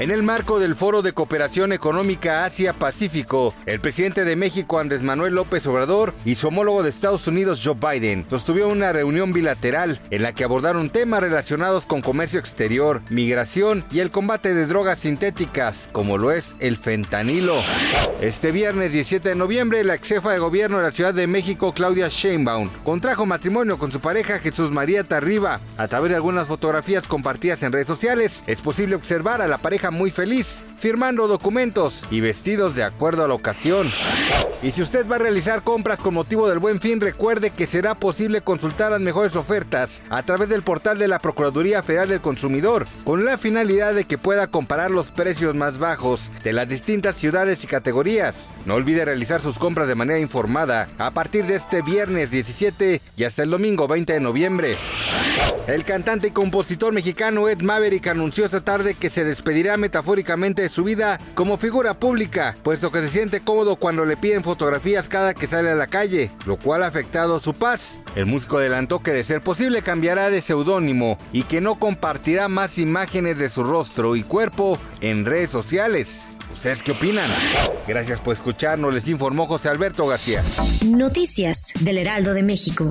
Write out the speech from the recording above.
En el marco del Foro de Cooperación Económica Asia-Pacífico, el presidente de México Andrés Manuel López Obrador y su homólogo de Estados Unidos Joe Biden sostuvieron una reunión bilateral en la que abordaron temas relacionados con comercio exterior, migración y el combate de drogas sintéticas, como lo es el fentanilo. Este viernes 17 de noviembre, la ex jefa de gobierno de la Ciudad de México, Claudia Sheinbaum, contrajo matrimonio con su pareja Jesús María Tarriba. A través de algunas fotografías compartidas en redes sociales, es posible observar a la pareja muy feliz, firmando documentos y vestidos de acuerdo a la ocasión. Y si usted va a realizar compras con motivo del buen fin, recuerde que será posible consultar las mejores ofertas a través del portal de la Procuraduría Federal del Consumidor, con la finalidad de que pueda comparar los precios más bajos de las distintas ciudades y categorías. No olvide realizar sus compras de manera informada a partir de este viernes 17 y hasta el domingo 20 de noviembre. El cantante y compositor mexicano Ed Maverick anunció esta tarde que se despedirá metafóricamente de su vida como figura pública, puesto que se siente cómodo cuando le piden fotografías cada que sale a la calle, lo cual ha afectado su paz. El músico adelantó que de ser posible cambiará de seudónimo y que no compartirá más imágenes de su rostro y cuerpo en redes sociales. ¿Ustedes qué opinan? Gracias por escucharnos, les informó José Alberto García. Noticias del Heraldo de México.